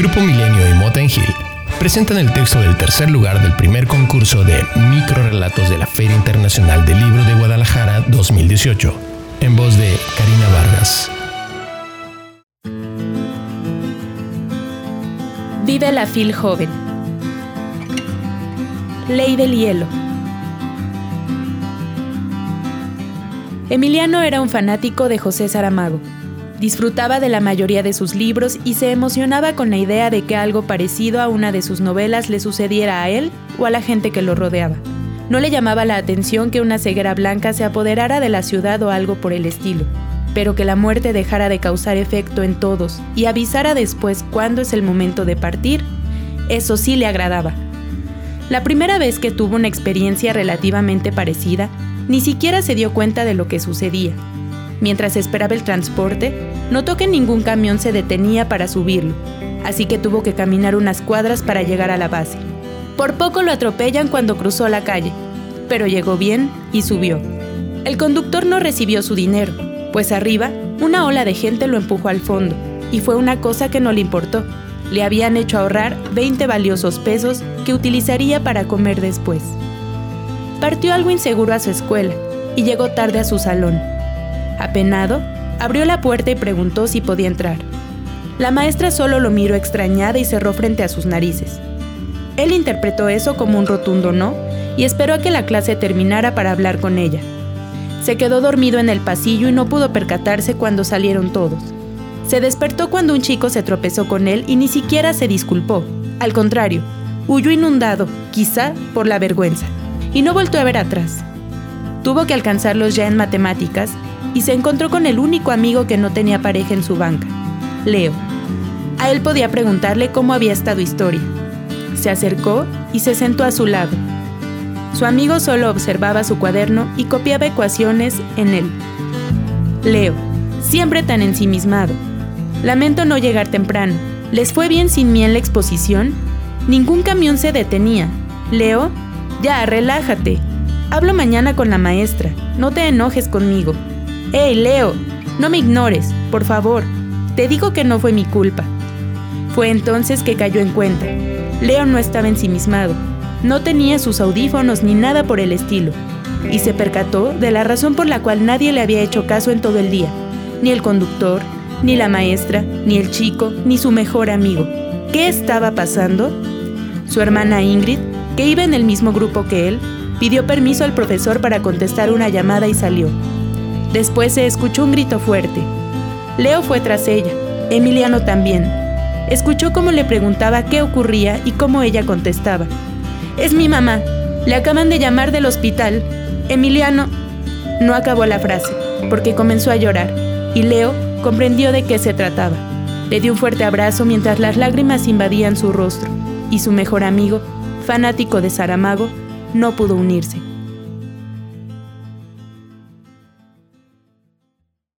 Grupo Milenio y Motengil presentan el texto del tercer lugar del primer concurso de microrelatos de la Feria Internacional del Libro de Guadalajara 2018, en voz de Karina Vargas. Vive la fil joven. Ley del hielo. Emiliano era un fanático de José Saramago. Disfrutaba de la mayoría de sus libros y se emocionaba con la idea de que algo parecido a una de sus novelas le sucediera a él o a la gente que lo rodeaba. No le llamaba la atención que una ceguera blanca se apoderara de la ciudad o algo por el estilo, pero que la muerte dejara de causar efecto en todos y avisara después cuándo es el momento de partir, eso sí le agradaba. La primera vez que tuvo una experiencia relativamente parecida, ni siquiera se dio cuenta de lo que sucedía. Mientras esperaba el transporte, notó que ningún camión se detenía para subirlo, así que tuvo que caminar unas cuadras para llegar a la base. Por poco lo atropellan cuando cruzó la calle, pero llegó bien y subió. El conductor no recibió su dinero, pues arriba una ola de gente lo empujó al fondo, y fue una cosa que no le importó. Le habían hecho ahorrar 20 valiosos pesos que utilizaría para comer después. Partió algo inseguro a su escuela y llegó tarde a su salón. Apenado, abrió la puerta y preguntó si podía entrar. La maestra solo lo miró extrañada y cerró frente a sus narices. Él interpretó eso como un rotundo no y esperó a que la clase terminara para hablar con ella. Se quedó dormido en el pasillo y no pudo percatarse cuando salieron todos. Se despertó cuando un chico se tropezó con él y ni siquiera se disculpó. Al contrario, huyó inundado, quizá por la vergüenza y no volvió a ver atrás. Tuvo que alcanzarlos ya en matemáticas y se encontró con el único amigo que no tenía pareja en su banca, Leo. A él podía preguntarle cómo había estado historia. Se acercó y se sentó a su lado. Su amigo solo observaba su cuaderno y copiaba ecuaciones en él. Leo, siempre tan ensimismado. Lamento no llegar temprano. ¿Les fue bien sin mí en la exposición? Ningún camión se detenía. Leo ya, relájate. Hablo mañana con la maestra. No te enojes conmigo. ¡Hey, Leo! No me ignores, por favor. Te digo que no fue mi culpa. Fue entonces que cayó en cuenta. Leo no estaba ensimismado. No tenía sus audífonos ni nada por el estilo. Y se percató de la razón por la cual nadie le había hecho caso en todo el día. Ni el conductor, ni la maestra, ni el chico, ni su mejor amigo. ¿Qué estaba pasando? Su hermana Ingrid que iba en el mismo grupo que él, pidió permiso al profesor para contestar una llamada y salió. Después se escuchó un grito fuerte. Leo fue tras ella, Emiliano también. Escuchó cómo le preguntaba qué ocurría y cómo ella contestaba. Es mi mamá. Le acaban de llamar del hospital. Emiliano no acabó la frase, porque comenzó a llorar, y Leo comprendió de qué se trataba. Le dio un fuerte abrazo mientras las lágrimas invadían su rostro, y su mejor amigo fanático de Saramago, no pudo unirse.